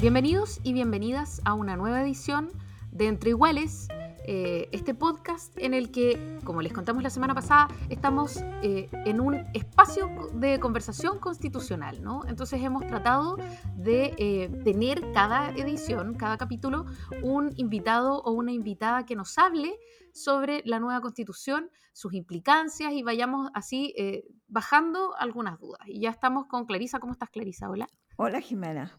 Bienvenidos y bienvenidas a una nueva edición de Entre Iguales, eh, este podcast en el que, como les contamos la semana pasada, estamos eh, en un espacio de conversación constitucional, ¿no? Entonces hemos tratado de eh, tener cada edición, cada capítulo, un invitado o una invitada que nos hable sobre la nueva constitución, sus implicancias y vayamos así bajando algunas dudas. Y ya estamos con Clarisa. ¿Cómo estás, Clarisa? Hola. Hola, Jimena.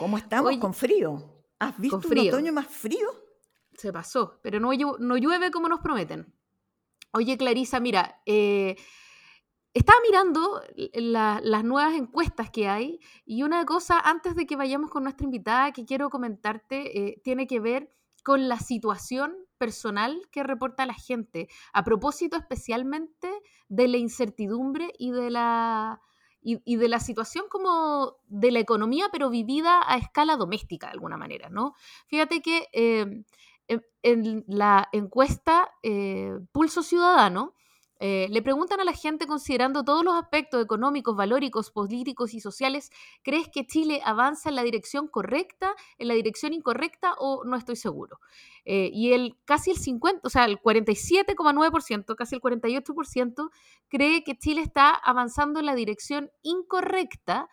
¿Cómo estamos? con frío. ¿Has visto un otoño más frío? Se pasó, pero no, no llueve como nos prometen. Oye, Clarisa, mira, eh, estaba mirando las nuevas encuestas que hay y una cosa, antes de que vayamos con nuestra invitada, que quiero comentarte, eh, tiene que ver con la situación personal que reporta la gente, a propósito especialmente de la incertidumbre y de la y, de la situación como de la economía, pero vivida a escala doméstica de alguna manera, ¿no? Fíjate que eh, en, la encuesta eh, Pulso Ciudadano, eh, le preguntan a la gente, considerando todos los aspectos económicos, valóricos, políticos y sociales, ¿crees que Chile avanza en la dirección correcta, en la dirección incorrecta o no estoy seguro? Eh, y el casi el 50, o sea, el 47,9%, casi el 48%, cree que Chile está avanzando en la dirección incorrecta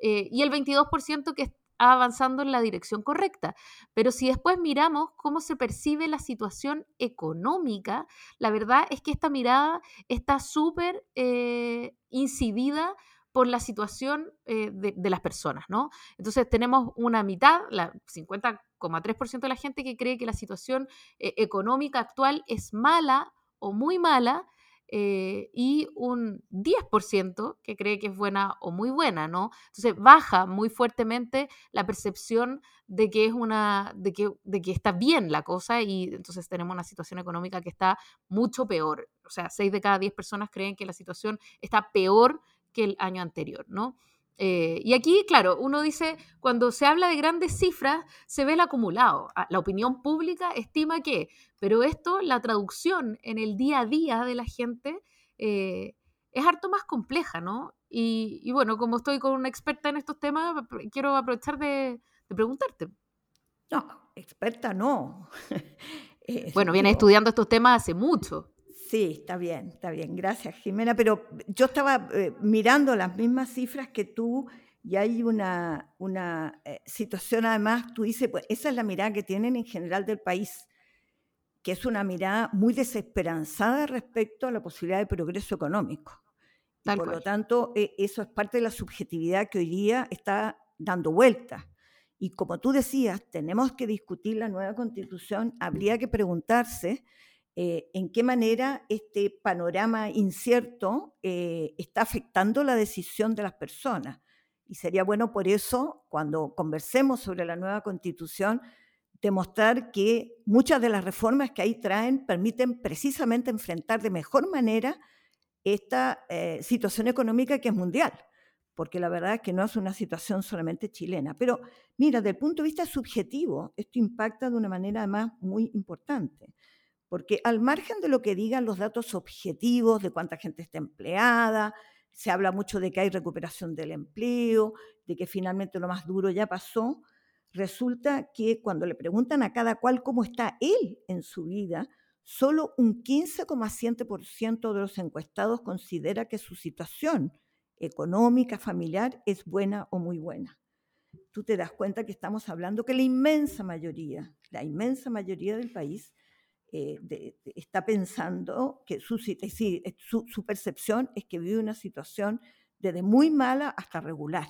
eh, y el 22% que avanzando en la dirección correcta. Pero si después miramos cómo se percibe la situación económica, la verdad es que esta mirada está súper eh, incidida por la situación eh, de, las personas, ¿no? Entonces tenemos una mitad, la 50,3% de la gente que cree que la situación eh, económica actual es mala o muy mala, eh, y un 10% que cree que es buena o muy buena, ¿no? Entonces baja muy fuertemente la percepción de que es una, de que, de que está bien la cosa y entonces tenemos una situación económica que está mucho peor. O sea, 6 de cada 10 personas creen que la situación está peor que el año anterior, ¿no? Eh, y aquí, claro, uno dice, cuando se habla de grandes cifras, se ve el acumulado. Ah, la opinión pública estima que, pero esto, la traducción en el día a día de la gente, eh, es harto más compleja, ¿no? Y, bueno, como estoy con una experta en estos temas, quiero aprovechar de, preguntarte. No, experta no. bueno, viene estudiando estos temas hace mucho. Sí, está bien, está bien. Gracias, Jimena. Pero yo estaba eh, mirando las mismas cifras que tú y hay una, una eh, situación, además, tú dices, pues esa es la mirada que tienen en general del país, que es una mirada muy desesperanzada respecto a la posibilidad de progreso económico. por lo tanto, eh, eso es parte de la subjetividad que hoy día está dando vuelta. Y como tú decías, tenemos que discutir la nueva constitución, habría que preguntarse eh, en qué manera este panorama incierto eh, está afectando la decisión de las personas. Y sería bueno por eso, cuando conversemos sobre la nueva constitución, demostrar que muchas de las reformas que ahí traen permiten precisamente enfrentar de mejor manera esta eh, situación económica que es mundial, porque la verdad es que no es una situación solamente chilena. Pero mira, desde el punto de vista subjetivo, esto impacta de una manera además muy importante porque al margen de lo que digan los datos objetivos de cuánta gente está empleada, se habla mucho de que hay recuperación del empleo, de que finalmente lo más duro ya pasó, resulta que cuando le preguntan a cada cual cómo está él en su vida, solo un 15,7% de los encuestados considera que su situación económica, familiar, es buena o muy buena. Tú te das cuenta que estamos hablando que la inmensa mayoría, la inmensa mayoría del país eh, está pensando que su, su, percepción es que vive una situación desde muy mala hasta regular.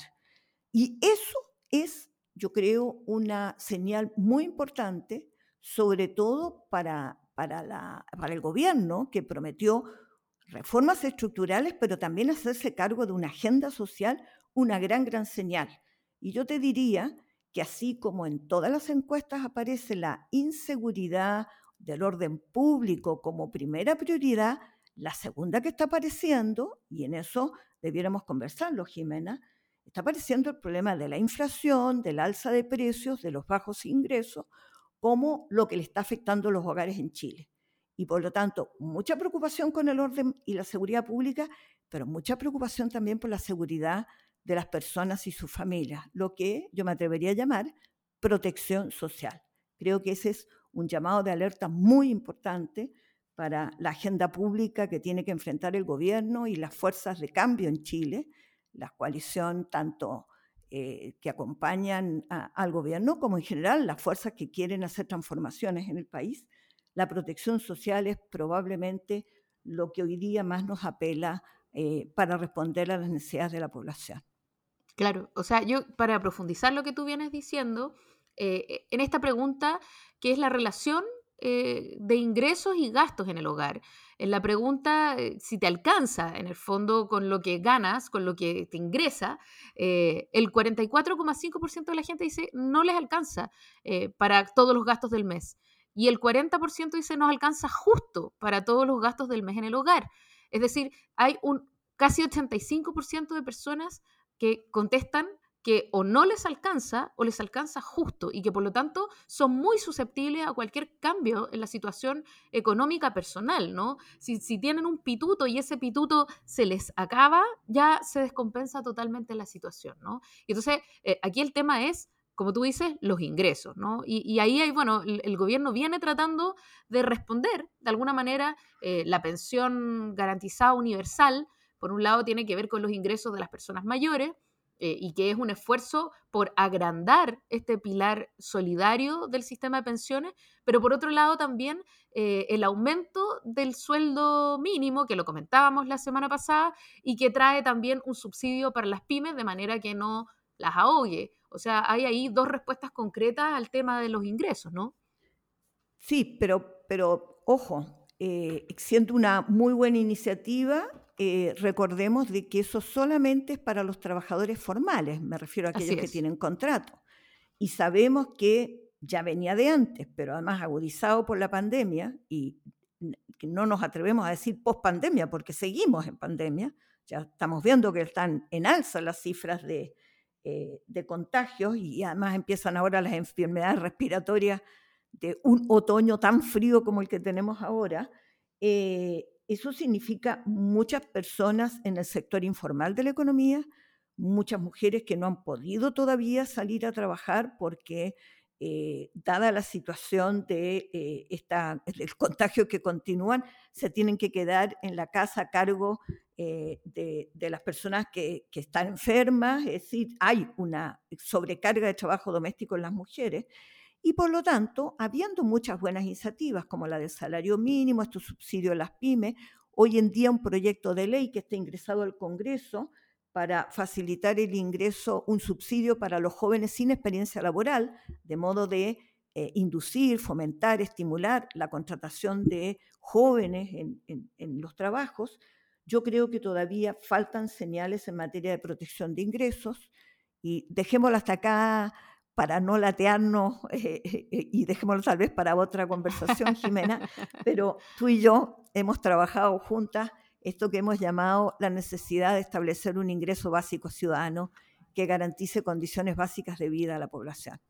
Y eso es, yo creo, una señal muy importante, sobre todo para, para, la, para el gobierno, que prometió reformas estructurales, pero también hacerse cargo de una agenda social, una gran, gran señal. Y yo te diría que así como en todas las encuestas aparece la inseguridad del orden público como primera prioridad, la segunda que está apareciendo, y en eso debiéramos conversarlo, Jimena, está apareciendo el problema de la inflación, del alza de precios, de los bajos ingresos, como lo que le está afectando a los hogares en Chile. Y por lo tanto, mucha preocupación con el orden y la seguridad pública, pero mucha preocupación también por la seguridad de las personas y sus familias, lo que yo me atrevería a llamar protección social. Creo que ese es un llamado de alerta muy importante para la agenda pública que tiene que enfrentar el gobierno y las fuerzas de cambio en Chile, la coalición tanto eh, que acompañan al gobierno como en general las fuerzas que quieren hacer transformaciones en el país. La protección social es probablemente lo que hoy día más nos apela eh, para responder a las necesidades de la población. Claro, o sea, yo para profundizar lo que tú vienes diciendo, eh, en esta pregunta, que es la relación eh, de ingresos y gastos en el hogar. En la pregunta eh, si te alcanza, en el fondo, con lo que ganas, con lo que te ingresa, el 44,5% de la gente dice no les alcanza para todos los gastos del mes. Y el 40% dice nos alcanza justo para todos los gastos del mes en el hogar. Es decir, hay un casi 85% de personas que contestan que o no les alcanza o les alcanza justo y que por lo tanto son muy susceptibles a cualquier cambio en la situación económica personal, ¿no? Si, tienen un pituto y ese pituto se les acaba, ya se descompensa totalmente la situación, ¿no? Y entonces, eh, aquí el tema es, como tú dices, los ingresos, ¿no? Y, ahí hay, bueno, el, gobierno viene tratando de responder, de alguna manera, eh, la pensión garantizada universal, por un lado, tiene que ver con los ingresos de las personas mayores eh, y que es un esfuerzo por agrandar este pilar solidario del sistema de pensiones, pero por otro lado también eh, el aumento del sueldo mínimo, que lo comentábamos la semana pasada, y que trae también un subsidio para las pymes de manera que no las ahogue. O sea, hay ahí dos respuestas concretas al tema de los ingresos, ¿no? Sí, pero, pero ojo, eh, siendo una muy buena iniciativa, eh, recordemos de que eso solamente es para los trabajadores formales, me refiero a aquellos que tienen contrato. Y sabemos que ya venía de antes, pero además agudizado por la pandemia, y no nos atrevemos a decir post pandemia, porque seguimos en pandemia, ya estamos viendo que están en alza las cifras de, eh, de contagios y además empiezan ahora las enfermedades respiratorias de un otoño tan frío como el que tenemos ahora. Eh, eso significa muchas personas en el sector informal de la economía, muchas mujeres que no han podido todavía salir a trabajar porque, eh, dada la situación de eh, esta, del contagio que continúan, se tienen que quedar en la casa a cargo eh, de, las personas que, están enfermas, es decir, hay una sobrecarga de trabajo doméstico en las mujeres. Y por lo tanto, habiendo muchas buenas iniciativas como la del salario mínimo, estos subsidios a las pymes, hoy en día un proyecto de ley que está ingresado al Congreso para facilitar el ingreso, un subsidio para los jóvenes sin experiencia laboral, de modo de eh, inducir, fomentar, estimular la contratación de jóvenes en, en los trabajos. Yo creo que todavía faltan señales en materia de protección de ingresos y dejémoslo hasta acá, para no latearnos eh, eh, eh, y dejémoslo tal vez para otra conversación, Jimena, pero tú y yo hemos trabajado juntas esto que hemos llamado la necesidad de establecer un ingreso básico ciudadano que garantice condiciones básicas de vida a la población.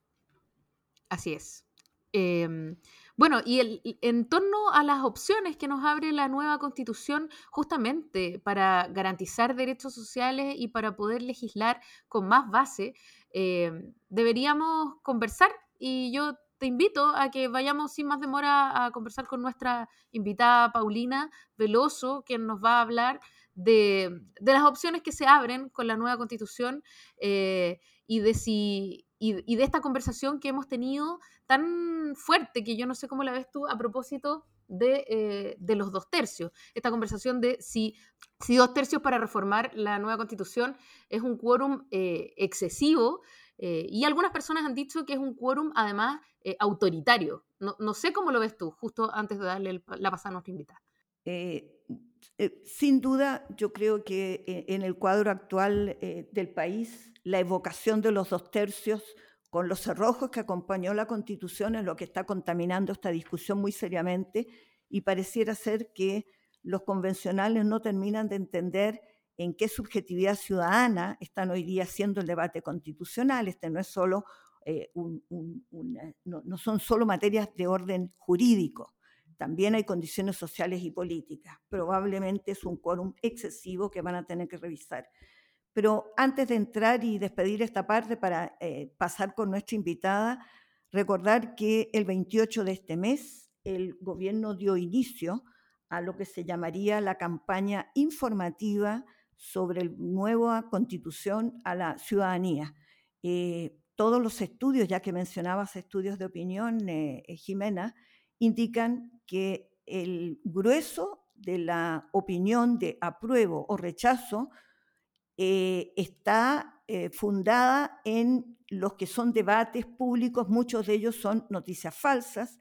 Así es. Em, bueno, y el, en torno a las opciones que nos abre la nueva constitución justamente para garantizar derechos sociales y para poder legislar con más base, Em, deberíamos conversar y yo te invito a que vayamos sin más demora a conversar con nuestra invitada Paulina Veloso, quien nos va a hablar de, las opciones que se abren con la nueva constitución eh, y, de si, y, de esta conversación que hemos tenido tan fuerte, que yo no sé cómo la ves tú a propósito de, eh, de los dos tercios. Esta conversación de si si dos tercios para reformar la nueva constitución es un quórum eh, excesivo, eh, y algunas personas han dicho que es un quórum además autoritario. No, sé cómo lo ves tú, justo antes de darle la pasada a nuestra invitada. eh, sin duda, yo creo que eh, en el cuadro actual eh, del país, la evocación de los dos tercios con los cerrojos que acompañó la Constitución es lo que está contaminando esta discusión muy seriamente y pareciera ser que los convencionales no terminan de entender en qué subjetividad ciudadana están hoy día haciendo el debate constitucional. Este no es solo no, son solo materias de orden jurídico, también hay condiciones sociales y políticas. Probablemente es un quórum excesivo que van a tener que revisar. Pero antes de entrar y despedir esta parte para eh, pasar con nuestra invitada, recordar que el 28 de este mes el gobierno dio inicio a lo que se llamaría la campaña informativa sobre la nueva constitución a la ciudadanía. Eh, todos los estudios, ya que mencionabas estudios de opinión, eh, Jimena, indican que el grueso de la opinión de apruebo o rechazo eh, está eh, fundada en los que son debates públicos, muchos de ellos son noticias falsas,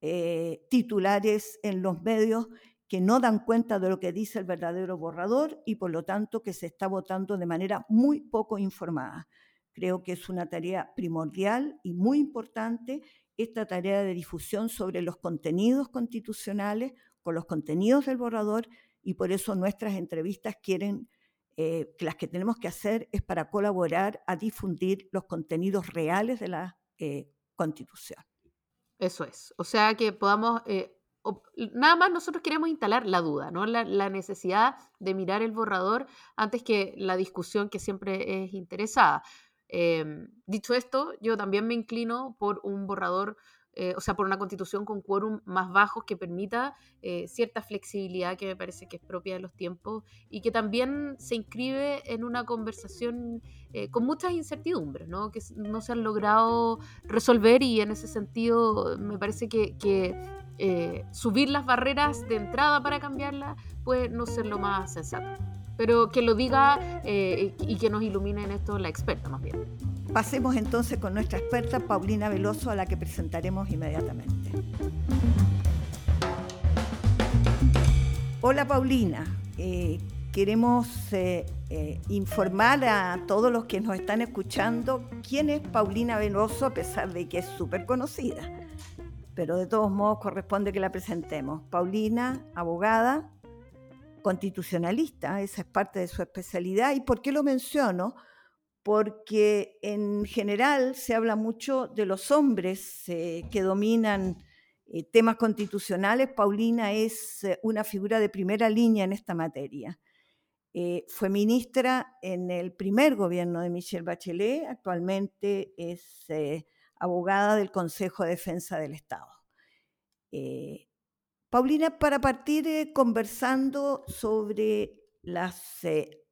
eh, titulares en los medios que no dan cuenta de lo que dice el verdadero borrador y por lo tanto que se está votando de manera muy poco informada. Creo que es una tarea primordial y muy importante esta tarea de difusión sobre los contenidos constitucionales, con los contenidos del borrador, y por eso nuestras entrevistas quieren, eh, las que tenemos que hacer es para colaborar a difundir los contenidos reales de la eh, constitución. Eso es, o sea que podamos... Eh, nada más nosotros queremos instalar la duda, ¿no? La, la, necesidad de mirar el borrador antes que la discusión que siempre es interesada. Em, dicho esto, yo también me inclino por un borrador, eh, o sea, por una constitución con quórum más bajos que permita eh, cierta flexibilidad que me parece que es propia de los tiempos y que también se inscribe en una conversación eh, con muchas incertidumbres, ¿no? que no se han logrado resolver y en ese sentido me parece que, que subir las barreras de entrada para cambiarla puede no ser lo más sensato pero que lo diga eh, y que nos ilumine en esto la experta más bien. Pasemos entonces con nuestra experta Paulina Veloso, a la que presentaremos inmediatamente. Hola Paulina, eh, queremos eh, informar a todos los que nos están escuchando quién es Paulina Veloso, a pesar de que es súper conocida. Pero de todos modos corresponde que la presentemos. Paulina, abogada, constitucionalista, esa es parte de su especialidad. ¿Y por qué lo menciono? Porque en general se habla mucho de los hombres eh, que dominan eh, temas constitucionales. Paulina es eh, una figura de primera línea en esta materia. fue ministra en el primer gobierno de Michelle Bachelet, actualmente es abogada del Consejo de Defensa del Estado. Paulina, para partir eh, conversando sobre las eh,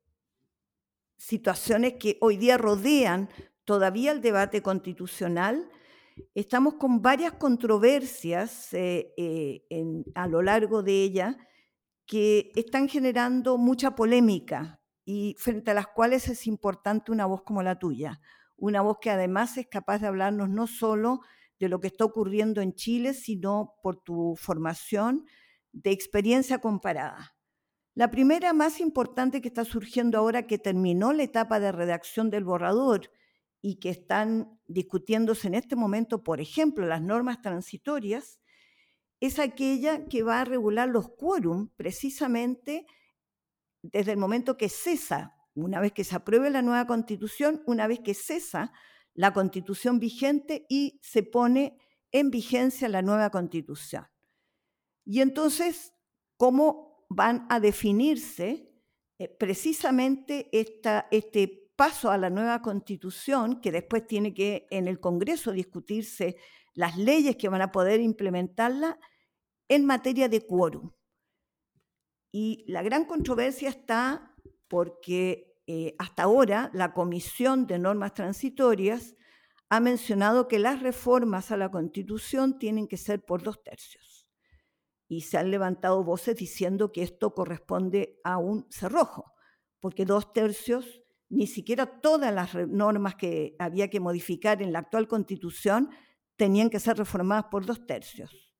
situaciones que hoy día rodean todavía el debate constitucional, estamos con varias controversias eh, a lo largo de ella que están generando mucha polémica y frente a las cuales es importante una voz como la tuya, una voz que además es capaz de hablarnos no solo de lo que está ocurriendo en Chile, sino por tu formación de experiencia comparada. La primera más importante que está surgiendo ahora que terminó la etapa de redacción del borrador y que están discutiéndose en este momento, por ejemplo, las normas transitorias, es aquella que va a regular los quórum precisamente desde el momento que cesa, una vez que se apruebe la nueva constitución, una vez que cesa la constitución vigente y se pone en vigencia la nueva constitución. Y entonces, ¿cómo van a definirse eh, precisamente este paso a la nueva constitución, que después tiene que en el Congreso discutirse las leyes que van a poder implementarla en materia de quórum? Y la gran controversia está porque eh, hasta ahora la Comisión de Normas Transitorias ha mencionado que las reformas a la Constitución tienen que ser por dos tercios. Y se han levantado voces diciendo que esto corresponde a un cerrojo, porque dos tercios, ni siquiera todas las normas que había que modificar en la actual Constitución tenían que ser reformadas por dos tercios.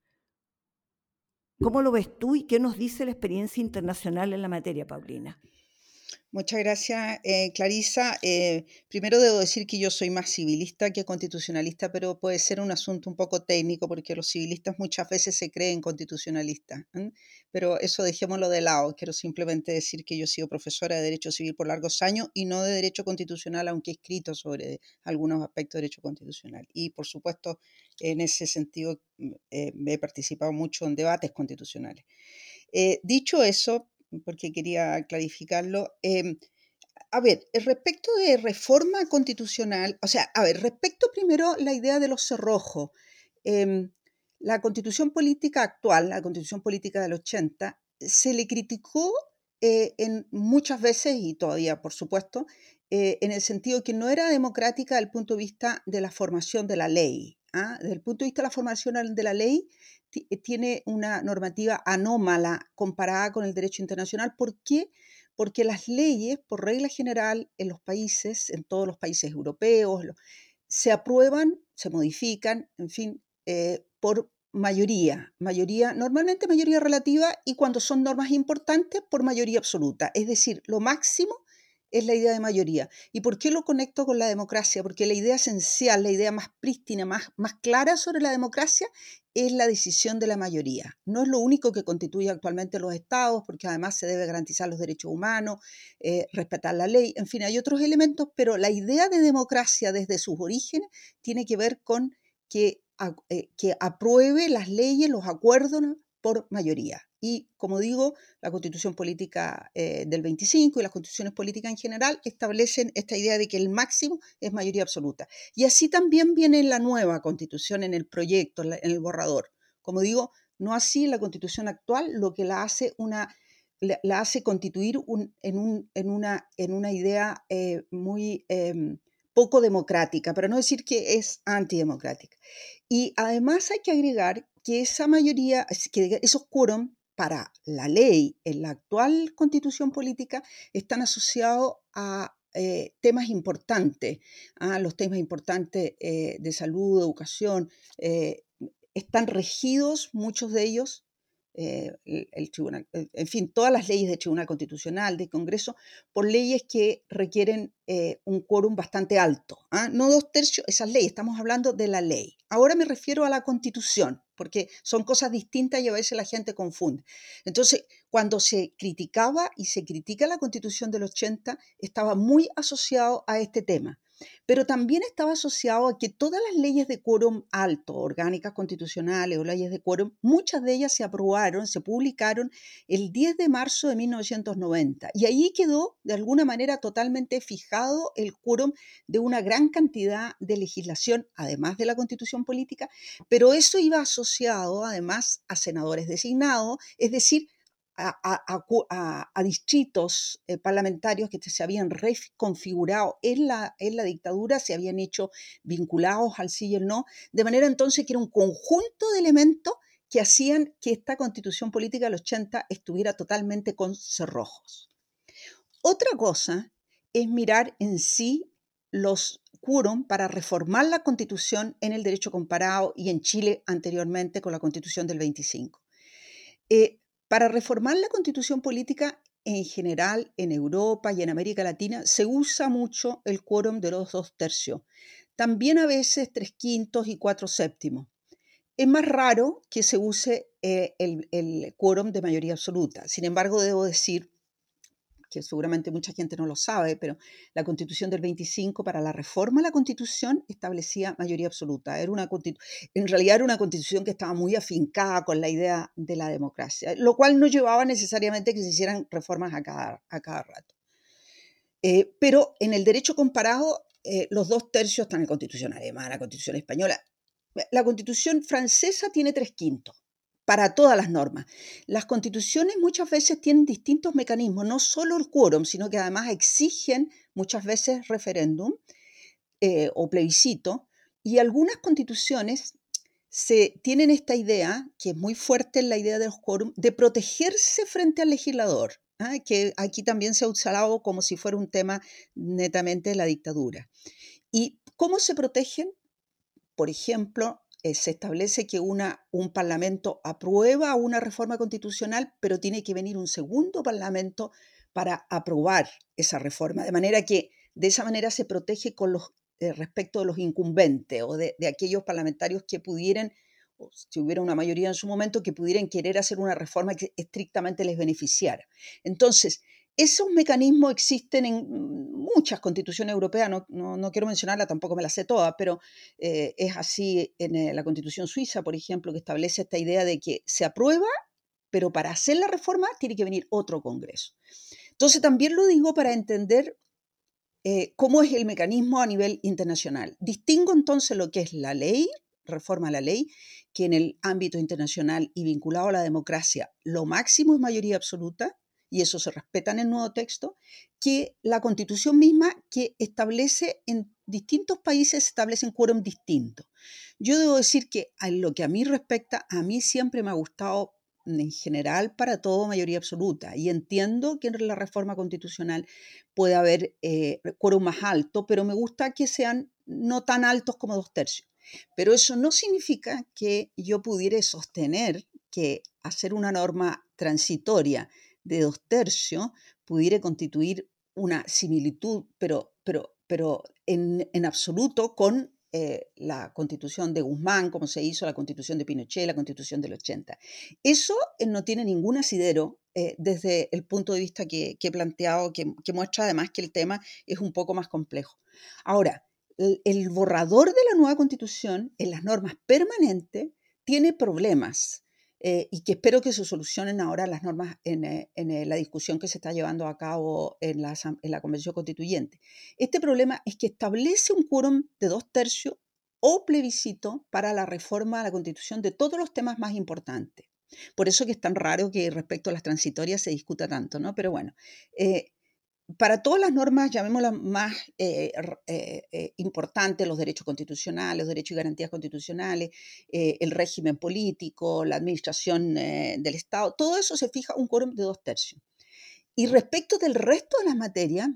¿Cómo lo ves tú y qué nos dice la experiencia internacional en la materia, Paulina? Muchas gracias, eh, Clarisa. Eh, primero debo decir que yo soy más civilista que constitucionalista, pero puede ser un asunto un poco técnico porque los civilistas muchas veces se creen constitucionalistas. Pero eso dejémoslo de lado. Quiero simplemente decir que yo he sido profesora de Derecho Civil por largos años y no de Derecho Constitucional, aunque he escrito sobre algunos aspectos de Derecho Constitucional. Y por supuesto, en ese sentido, eh, he participado mucho en debates constitucionales. dicho eso, porque quería clarificarlo. Em, a ver, respecto de reforma constitucional, o sea, a ver, respecto primero la idea de los cerrojos, em, la constitución política actual, la constitución política del 80, se le criticó eh, en muchas veces, y todavía por supuesto, eh, en el sentido que no era democrática desde el punto de vista de la formación de la ley. ¿Ah? Desde el punto de vista de la formación de la ley, eh, tiene una normativa anómala comparada con el derecho internacional. ¿Por qué? Porque las leyes, por regla general, en los países, en todos los países europeos, se aprueban, se modifican, en fin, eh, por mayoría, mayoría, normalmente mayoría relativa y cuando son normas importantes, por mayoría absoluta. Es decir, lo máximo es la idea de mayoría. ¿Y por qué lo conecto con la democracia? Porque la idea esencial, la idea más prístina, más, más clara sobre la democracia es la decisión de la mayoría. No es lo único que constituye actualmente los estados, porque además se debe garantizar los derechos humanos, eh, respetar la ley, en fin, hay otros elementos, pero la idea de democracia desde sus orígenes tiene que ver con que, eh, que apruebe las leyes, los acuerdos por mayoría. Y como digo, la constitución política eh, del 25 y las constituciones políticas en general establecen esta idea de que el máximo es mayoría absoluta. Y así también viene la nueva constitución en el proyecto, en el borrador. Como digo, no así la constitución actual, lo que la hace una la hace constituir en, un, en, una, en, una, idea eh, muy em, poco democrática, para no decir que es antidemocrática. Y además hay que agregar que esa mayoría, esos quórum para la ley en la actual constitución política están asociados a eh, temas importantes, a los temas importantes eh, de salud, educación, eh, están regidos muchos de ellos el, tribunal, en fin, todas las leyes del Tribunal Constitucional, del Congreso, por leyes que requieren un quórum bastante alto. ¿ah? No dos tercios, esas leyes, estamos hablando de la ley. Ahora me refiero a la Constitución porque son cosas distintas y a veces la gente confunde. Entonces, cuando se criticaba y se critica la constitución del 80, estaba muy asociado a este tema pero también estaba asociado a que todas las leyes de quórum alto, orgánicas constitucionales o leyes de quórum, muchas de ellas se aprobaron, se publicaron el 10 de marzo de 1990 y ahí quedó de alguna manera totalmente fijado el quórum de una gran cantidad de legislación, además de la constitución política, pero eso iba asociado además a senadores designados, es decir, a, distritos eh, parlamentarios que se habían reconfigurado en la, en la dictadura, se habían hecho vinculados al sí y el no, de manera entonces que era un conjunto de elementos que hacían que esta constitución política del 80 estuviera totalmente con cerrojos. Otra cosa es mirar en sí los quórum para reformar la constitución en el derecho comparado y en Chile anteriormente con la constitución del 25. Para reformar la constitución política en general en Europa y en América Latina se usa mucho el quórum de los dos tercios, también a veces tres quintos y cuatro séptimos. Es más raro que se use eh, el, el quórum de mayoría absoluta. Sin embargo, debo decir que seguramente mucha gente no lo sabe, pero la constitución del 25 para la reforma a la constitución establecía mayoría absoluta. Era una en realidad era una constitución que estaba muy afincada con la idea de la democracia, lo cual no llevaba necesariamente que se hicieran reformas a cada, a cada rato. Eh, pero en el derecho comparado, eh, los dos tercios están en la constitución alemana, la constitución española. La constitución francesa tiene tres quintos para todas las normas. Las constituciones muchas veces tienen distintos mecanismos, no solo el quórum, sino que además exigen muchas veces referéndum eh, o plebiscito, y algunas constituciones se, tienen esta idea, que es muy fuerte la idea de los quórum, de protegerse frente al legislador, ¿ah? que aquí también se ha usado como si fuera un tema netamente de la dictadura. ¿Y cómo se protegen? Por ejemplo, eh, se establece que una, un parlamento aprueba una reforma constitucional, pero tiene que venir un segundo parlamento para aprobar esa reforma, de manera que de esa manera se protege con los, eh, respecto de los incumbentes o de, de aquellos parlamentarios que pudieran si hubiera una mayoría en su momento, que pudieran querer hacer una reforma que estrictamente les beneficiara. Entonces, esos mecanismos existen en muchas constituciones europeas, no, no, quiero mencionarla, tampoco me la sé toda, pero eh, es así en eh, la constitución suiza, por ejemplo, que establece esta idea de que se aprueba, pero para hacer la reforma tiene que venir otro Congreso. Entonces, también lo digo para entender eh, cómo es el mecanismo a nivel internacional. Distingo entonces lo que es la ley, reforma a la ley, que en el ámbito internacional y vinculado a la democracia, lo máximo es mayoría absoluta, y eso se respeta en el nuevo texto, que la constitución misma que establece en distintos países establecen quórum distinto. Yo debo decir que a lo que a mí respecta, a mí siempre me ha gustado en general para todo mayoría absoluta y entiendo que en la reforma constitucional puede haber eh, quórum más alto, pero me gusta que sean no tan altos como dos tercios. Pero eso no significa que yo pudiera sostener que hacer una norma transitoria de dos tercios pudiera constituir una similitud, pero, pero, pero en, en absoluto con eh, la constitución de Guzmán, como se hizo la constitución de Pinochet, la constitución del 80. Eso eh, no tiene ningún asidero eh, desde el punto de vista que, he planteado, que, que, muestra además que el tema es un poco más complejo. Ahora, el, el borrador de la nueva constitución en las normas permanentes tiene problemas eh, y que espero que se solucionen ahora las normas en, eh, eh, la discusión que se está llevando a cabo en la, en la Convención Constituyente. Este problema es que establece un quórum de dos tercios o plebiscito para la reforma a la Constitución de todos los temas más importantes. Por eso que es tan raro que respecto a las transitorias se discuta tanto, ¿no? Pero bueno, para todas las normas, llamémoslas más eh, eh, eh, importantes, los derechos constitucionales, los derechos y garantías constitucionales, el régimen político, la administración del Estado, todo eso se fija un quórum de dos tercios. Y respecto del resto de las materias,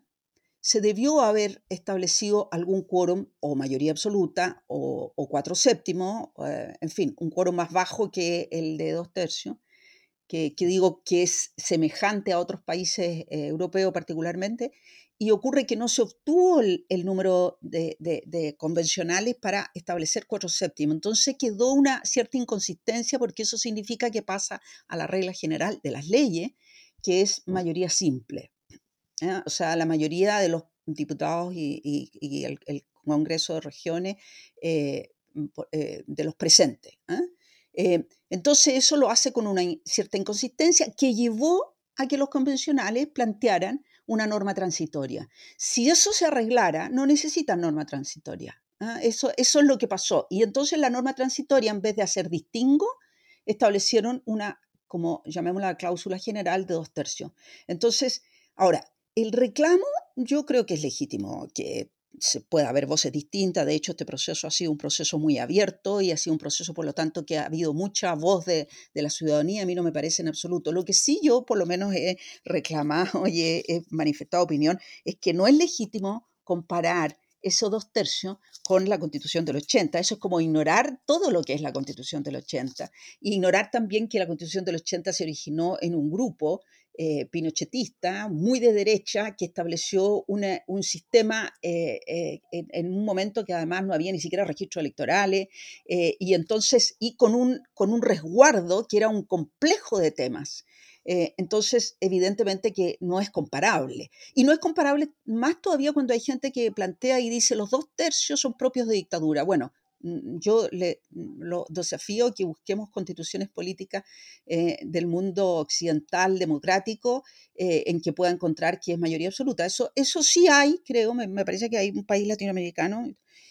se debió haber establecido algún quórum o mayoría absoluta o, o cuatro séptimos, en fin, un quórum más bajo que el de dos tercios, que, digo que es semejante a otros países eh, europeos particularmente, y ocurre que no se obtuvo el, número de, convencionales para establecer cuatro séptimos. Entonces quedó una cierta inconsistencia porque eso significa que pasa a la regla general de las leyes, que es mayoría simple. ¿eh? O sea, la mayoría de los diputados y, el, Congreso de Regiones eh, de los presentes. Eh, entonces eso lo hace con una cierta inconsistencia que llevó a que los convencionales plantearan una norma transitoria. Si eso se arreglara, no necesitan norma transitoria. ¿ah? Eso, es lo que pasó. Y entonces la norma transitoria, en vez de hacer distingo, establecieron una, como llamémosla, cláusula general de dos tercios. Entonces, ahora, el reclamo yo creo que es legítimo, se puede haber voces distintas. De hecho, este proceso ha sido un proceso muy abierto y ha sido un proceso, por lo tanto, que ha habido mucha voz de, la ciudadanía. A mí no me parece en absoluto. Lo que sí yo, por lo menos, he reclamado y he, manifestado opinión es que no es legítimo comparar esos dos tercios con la constitución del 80. Eso es como ignorar todo lo que es la constitución del 80. Y ignorar también que la constitución del 80 se originó en un grupo eh, pinochetista, muy de derecha, que estableció un sistema eh, eh, en, un momento que además no había ni siquiera registros electorales, y entonces, y con un, con un resguardo que era un complejo de temas. entonces, evidentemente que no es comparable. Y no es comparable más todavía cuando hay gente que plantea y dice los dos tercios son propios de dictadura. Bueno, yo le, mm, lo desafío que busquemos constituciones políticas eh, del mundo occidental democrático eh, en que pueda encontrar que es mayoría absoluta. Eso, eso sí hay, creo, me, me, parece que hay un país latinoamericano,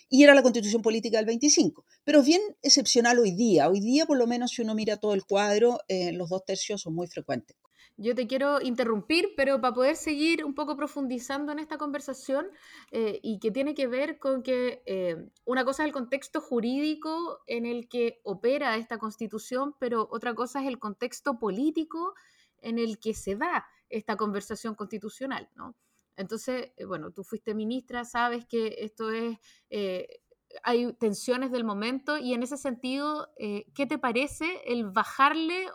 y era la constitución política del 25. Pero es bien excepcional hoy día. Hoy día, por lo menos, si uno mira todo el cuadro, eh, los dos tercios son muy frecuentes. Yo te quiero interrumpir, pero para poder seguir un poco profundizando en esta conversación eh, y que tiene que ver con que eh, una cosa es el contexto jurídico en el que opera esta constitución, pero otra cosa es el contexto político en el que se da esta conversación constitucional, ¿no? Entonces, eh, bueno, tú fuiste ministra, sabes que esto es hay tensiones del momento y en ese sentido, ¿qué te parece el bajarle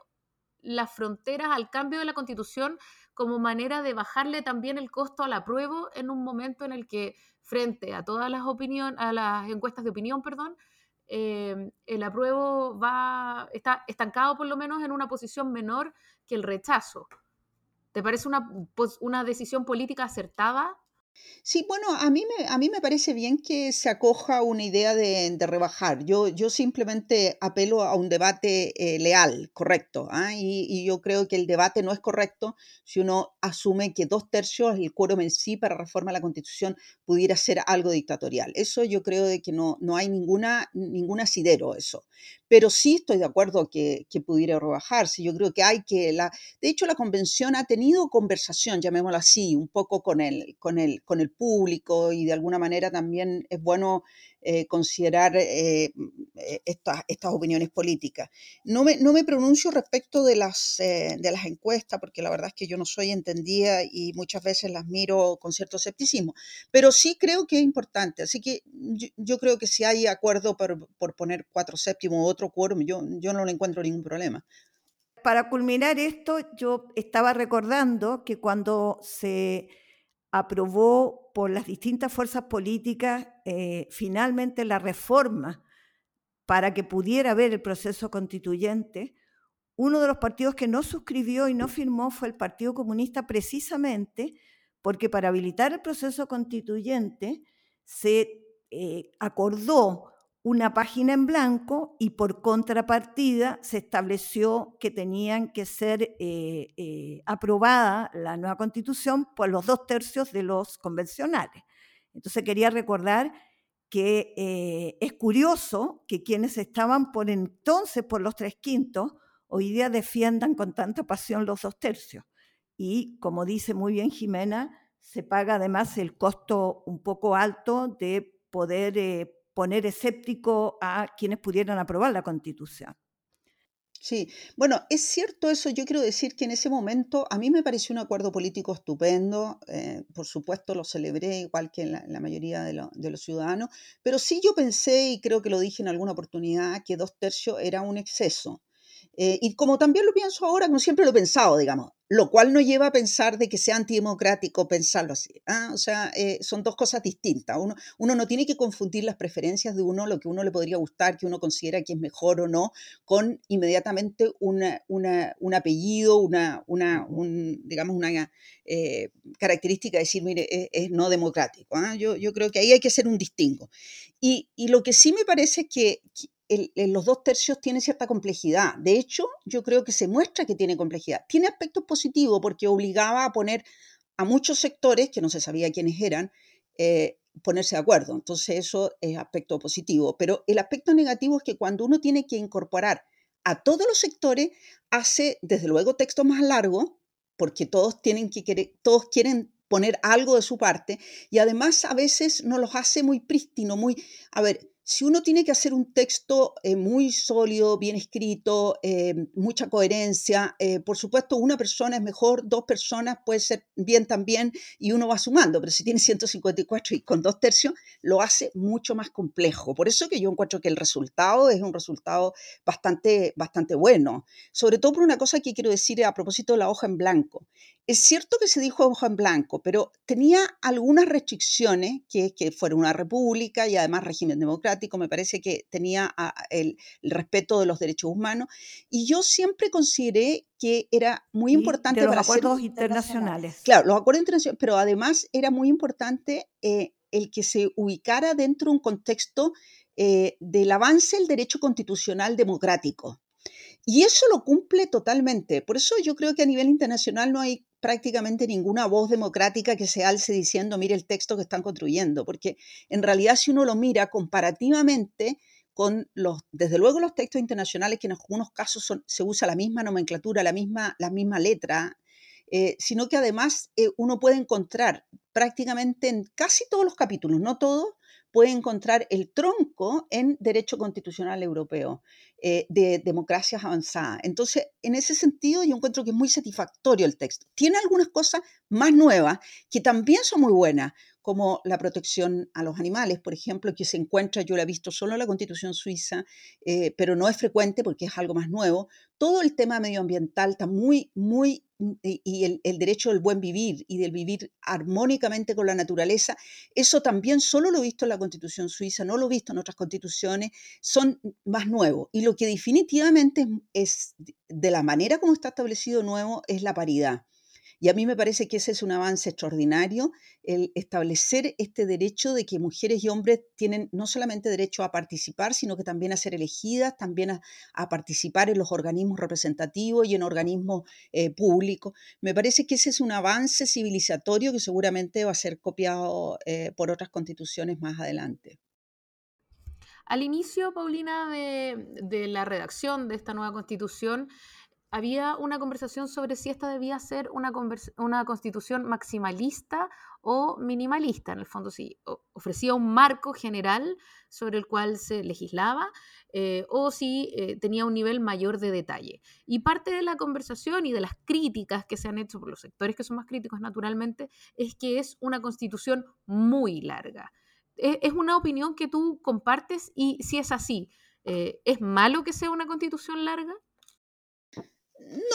las fronteras al cambio de la constitución como manera de bajarle también el costo al apruebo en un momento en el que frente a todas las opiniones, a las encuestas de opinión, perdón, eh, el apruebo va, está estancado por lo menos en una posición menor que el rechazo. ¿Te parece una, una decisión política acertada Sí, bueno, a mí me, a mí me parece bien que se acoja una idea de, rebajar. Yo, yo simplemente apelo a un debate eh, leal, correcto. ¿ah? Y, yo creo que el debate no es correcto si uno asume que dos tercios, el quórum en sí para reforma a la Constitución, pudiera ser algo dictatorial. Eso yo creo de que no, no hay ninguna, ningún asidero eso pero sí estoy de acuerdo que, que, pudiera rebajarse. Yo creo que hay que, la, de hecho la convención ha tenido conversación, llamémosla así, un poco con el, con el, con el público y de alguna manera también es bueno eh, considerar eh, eh, estas, estas opiniones políticas. No me, no me pronuncio respecto de las, de las encuestas, porque la verdad es que yo no soy entendida y muchas veces las miro con cierto escepticismo, pero sí creo que es importante. Así que yo, creo que si hay acuerdo por, por poner cuatro séptimos o otro quórum, yo, yo no le encuentro ningún problema para culminar esto, yo estaba recordando que cuando se aprobó por las distintas fuerzas políticas eh, finalmente la reforma para que pudiera haber el proceso constituyente, uno de los partidos que no suscribió y no firmó fue el Partido Comunista precisamente porque para habilitar el proceso constituyente se eh, acordó una página en blanco y por contrapartida se estableció que tenían que ser eh, eh, aprobada la nueva constitución por los dos tercios de los convencionales. Entonces quería recordar que eh, es curioso que quienes estaban por entonces por los tres quintos hoy día defiendan con tanta pasión los dos tercios. Y como dice muy bien Jimena, se paga además el costo un poco alto de poder poner escéptico a quienes pudieran aprobar la constitución. Sí, bueno, es cierto eso. Yo quiero decir que en ese momento a mí me pareció un acuerdo político estupendo. Eh, por supuesto, lo celebré igual que la, mayoría de, de, los ciudadanos. Pero sí yo pensé, y creo que lo dije en alguna oportunidad, que dos tercios era un exceso. Eh, y como también lo pienso ahora, como siempre lo he pensado, digamos, lo cual no lleva a pensar de que sea antidemocrático pensarlo así. ¿ah? O sea, eh, son dos cosas distintas. Uno, uno no tiene que confundir las preferencias de uno, lo que uno le podría gustar, que uno considera que es mejor o no, con inmediatamente una, una, un apellido, una, una un, digamos, una eh, característica de decir, mire, es, no democrático. ¿ah? Yo, yo creo que ahí hay que hacer un distingo. Y, y lo que sí me parece es que, los dos tercios tiene cierta complejidad. De hecho, yo creo que se muestra que tiene complejidad. Tiene aspectos positivos porque obligaba a poner a muchos sectores, que no se sabía quiénes eran, eh, ponerse de acuerdo. Entonces eso es aspecto positivo. Pero el aspecto negativo es que cuando uno tiene que incorporar a todos los sectores, hace desde luego textos más largos, porque todos, tienen que querer, todos quieren poner algo de su parte, y además a veces no los hace muy prístino, muy, a ver, si uno tiene que hacer un texto eh, muy sólido, bien escrito, eh, mucha coherencia, eh, por supuesto una persona es mejor, dos personas puede ser bien también y uno va sumando, pero si tiene 154 y con dos tercios lo hace mucho más complejo. Por eso que yo encuentro que el resultado es un resultado bastante, bastante bueno, sobre todo por una cosa que quiero decir a propósito de la hoja en blanco. Es cierto que se dijo hoja en blanco, pero tenía algunas restricciones, que que fuera una república y además régimen democrático, me parece que tenía el, respeto de los derechos humanos, y yo siempre consideré que era muy importante... De los acuerdos internacionales. Claro, los acuerdos internacionales, pero además era muy importante eh, el que se ubicara dentro de un contexto eh, del avance del derecho constitucional democrático. Y eso lo cumple totalmente. Por eso yo creo que a nivel internacional no hay prácticamente ninguna voz democrática que se alce diciendo, mire el texto que están construyendo, porque en realidad si uno lo mira comparativamente con los, desde luego los textos internacionales, que en algunos casos se usa la misma nomenclatura, la misma, la misma letra, eh, sino que además eh, uno puede encontrar prácticamente en casi todos los capítulos, no todos, puede encontrar el tronco en derecho constitucional europeo. Eh, de democracias avanzadas. Entonces, en ese sentido, yo encuentro que es muy satisfactorio el texto. Tiene algunas cosas más nuevas que también son muy buenas, como la protección a los animales, por ejemplo, que se encuentra, yo la he visto solo en la Constitución suiza, eh, pero no es frecuente porque es algo más nuevo. Todo el tema medioambiental está muy, muy, mm, y el, el, derecho del buen vivir y del vivir armónicamente con la naturaleza, eso también solo lo he visto en la Constitución suiza, no lo he visto en otras constituciones, son más nuevos. Y lo que definitivamente es, de la manera como está establecido nuevo, es la paridad. Y a mí me parece que ese es un avance extraordinario, el establecer este derecho de que mujeres y hombres tienen no solamente derecho a participar, sino que también a ser elegidas, también a, participar en los organismos representativos y en organismos eh, públicos. Me parece que ese es un avance civilizatorio que seguramente va a ser copiado eh, por otras constituciones más adelante. Al inicio, Paulina, de, la redacción de esta nueva constitución, había una conversación sobre si esta debía ser una, una constitución maximalista o minimalista. En el fondo, si ofrecía un marco general sobre el cual se legislaba eh, o si eh, tenía un nivel mayor de detalle. Y parte de la conversación y de las críticas que se han hecho por los sectores que son más críticos, naturalmente, es que es una constitución muy larga. Es, una opinión que tú compartes y si es así, eh, ¿es malo que sea una constitución larga?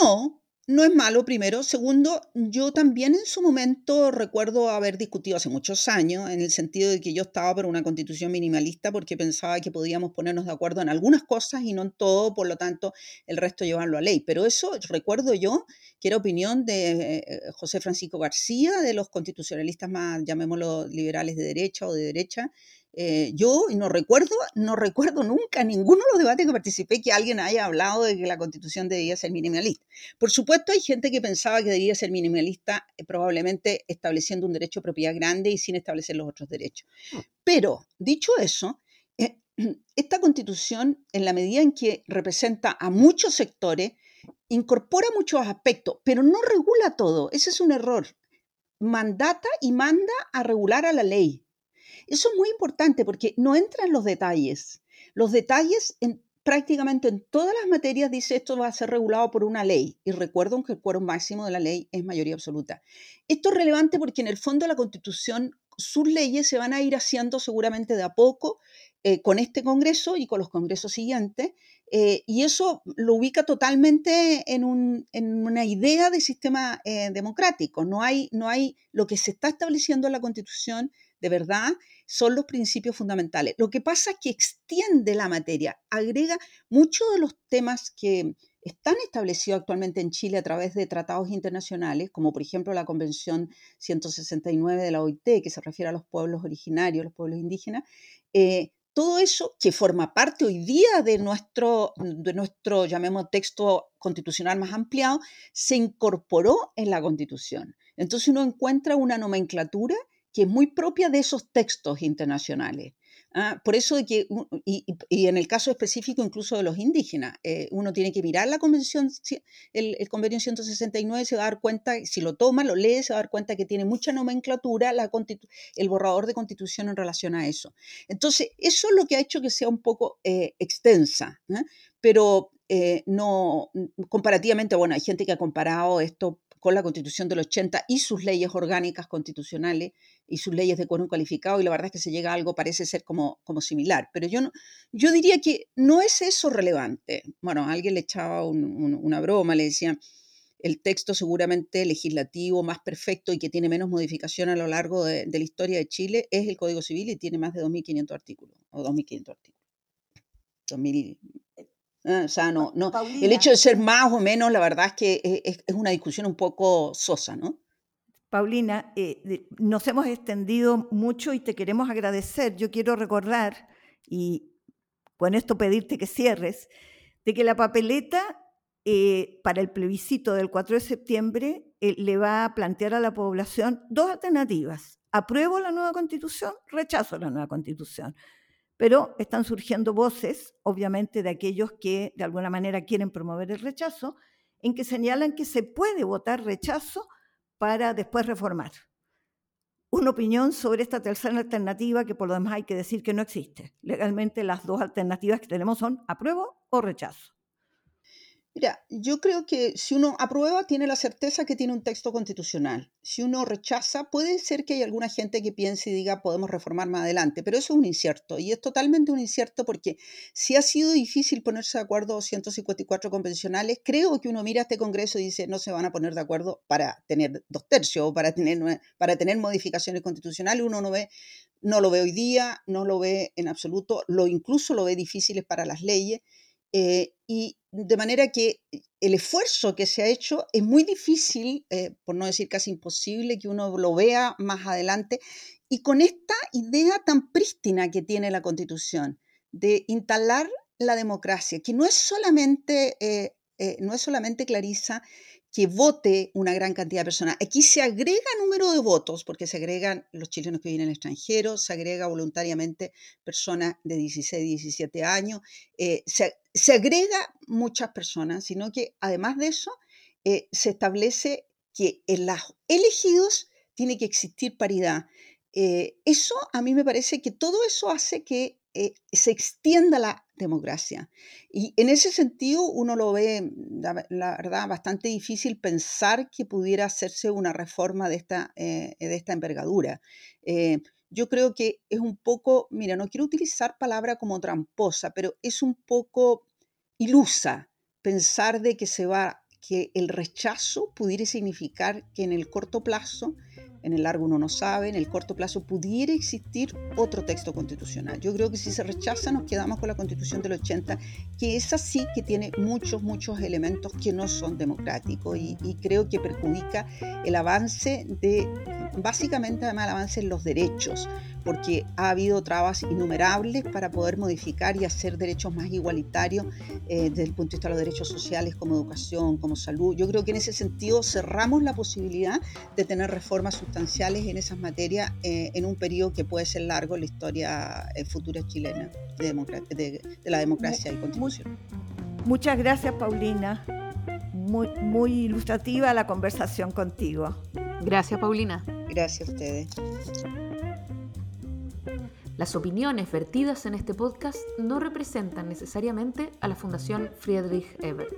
No, no es malo, primero. Segundo, yo también en su momento recuerdo haber discutido hace muchos años, en el sentido de que yo estaba por una constitución minimalista porque pensaba que podíamos ponernos de acuerdo en algunas cosas y no en todo, por lo tanto, el resto llevarlo a ley. Pero eso recuerdo yo que era opinión de eh, José Francisco García, de los constitucionalistas más, llamémoslo, liberales de derecha o de derecha, eh, yo no recuerdo, no recuerdo nunca ninguno de los debates que participé que alguien haya hablado de que la constitución debía ser minimalista. Por supuesto, hay gente que pensaba que debía ser minimalista, eh, probablemente estableciendo un derecho de propiedad grande y sin establecer los otros derechos. Mm. Pero, dicho eso, eh, esta constitución, en la medida en que representa a muchos sectores, incorpora muchos aspectos, pero no regula todo. Ese es un error. Mandata y manda a regular a la ley eso es muy importante porque no entran los detalles. Los detalles en, prácticamente en todas las materias dice esto va a ser regulado por una ley. Y recuerdo que el quórum máximo de la ley es mayoría absoluta. Esto es relevante porque en el fondo la Constitución sus leyes se van a ir haciendo seguramente de a poco eh, con este Congreso y con los congresos siguientes. Eh, y eso lo ubica totalmente en, una idea de sistema eh, democrático. No hay, no hay lo que se está estableciendo en la Constitución de verdad son los principios fundamentales. Lo que pasa es que extiende la materia, agrega muchos de los temas que están establecidos actualmente en Chile a través de tratados internacionales, como por ejemplo la Convención 169 de la OIT, que se refiere a los pueblos originarios, los pueblos indígenas, eh, todo eso que forma parte hoy día de nuestro, de nuestro, llamemos, texto constitucional más ampliado, se incorporó en la Constitución. Entonces uno encuentra una nomenclatura que es muy propia de esos textos internacionales. ¿ah? por eso que, y, en el caso específico incluso de los indígenas, eh, uno tiene que mirar la convención, el, el, convenio 169, se va a dar cuenta, si lo toma, lo lee, se va a dar cuenta que tiene mucha nomenclatura la el borrador de constitución en relación a eso. Entonces, eso es lo que ha hecho que sea un poco eh, extensa, ¿ah? pero eh, no, comparativamente, bueno, hay gente que ha comparado esto con la constitución del 80 y sus leyes orgánicas constitucionales y sus leyes de quórum calificado y la verdad es que se llega a algo parece ser como, como similar. Pero yo, no, yo diría que no es eso relevante. Bueno, alguien le echaba una broma, le decía, el texto seguramente legislativo más perfecto y que tiene menos modificación a lo largo de, la historia de Chile es el Código Civil y tiene más de 2.500 artículos, o 2.500 artículos. 2000, ¿eh? o sea, no, no. el hecho de ser más o menos, la verdad es que es, es una discusión un poco sosa, ¿no? Paulina, eh, nos hemos extendido mucho y te queremos agradecer. Yo quiero recordar, y con esto pedirte que cierres, de que la papeleta eh, para el plebiscito del 4 de septiembre eh, le va a plantear a la población dos alternativas. Apruebo la nueva constitución, rechazo la nueva constitución. Pero están surgiendo voces, obviamente, de aquellos que de alguna manera quieren promover el rechazo, en que señalan que se puede votar rechazo para después reformar. una opinión sobre esta tercera alternativa que por lo demás hay que decir que no existe. Legalmente las dos alternativas que tenemos son apruebo o rechazo. Mira, yo creo que si uno aprueba, tiene la certeza que tiene un texto constitucional. Si uno rechaza, puede ser que hay alguna gente que piense y diga podemos reformar más adelante, pero eso es un incierto. Y es totalmente un incierto porque si ha sido difícil ponerse de acuerdo 154 convencionales, creo que uno mira este Congreso y dice no se van a poner de acuerdo para tener dos tercios o para tener, para tener modificaciones constitucionales. Uno no ve no lo ve hoy día, no lo ve en absoluto, lo incluso lo ve difíciles para las leyes. Eh, y de manera que el esfuerzo que se ha hecho es muy difícil, eh, por no decir casi imposible, que uno lo vea más adelante. Y con esta idea tan prístina que tiene la Constitución de instalar la democracia, que no es solamente, eh, no es solamente Clarisa, que vote una gran cantidad de personas. Aquí se agrega número de votos, porque se agregan los chilenos que viven en el extranjero, se agrega voluntariamente personas de 16, 17 años, eh, se, agrega muchas personas, sino que además de eso, eh, se establece que en los elegidos tiene que existir paridad. Eh, eso a mí me parece que todo eso hace que eh, se extienda la democracia. Y en ese sentido uno lo ve, la, verdad, bastante difícil pensar que pudiera hacerse una reforma de esta, eh, de esta envergadura. Eh, yo creo que es un poco, mira, no quiero utilizar palabra como tramposa, pero es un poco ilusa pensar de que se va, que el rechazo pudiera significar que en el corto plazo en el largo uno no sabe, en el corto plazo pudiera existir otro texto constitucional. Yo creo que si se rechaza nos quedamos con la constitución del 80, que es así que tiene muchos, muchos elementos que no son democráticos y, y creo que perjudica el avance de, básicamente además el avance en los derechos porque ha habido trabas innumerables para poder modificar y hacer derechos más igualitarios eh, desde el punto de vista de los derechos sociales como educación, como salud. Yo creo que en ese sentido cerramos la posibilidad de tener reformas sustanciales en esas materias eh, en un periodo que puede ser largo en la historia eh, futura chilena de, la democracia y constitución. Muchas gracias, Paulina. Muy, muy ilustrativa la conversación contigo. Gracias, Paulina. Gracias a ustedes. Las opiniones vertidas en este podcast no representan necesariamente a la Fundación Friedrich Ebert.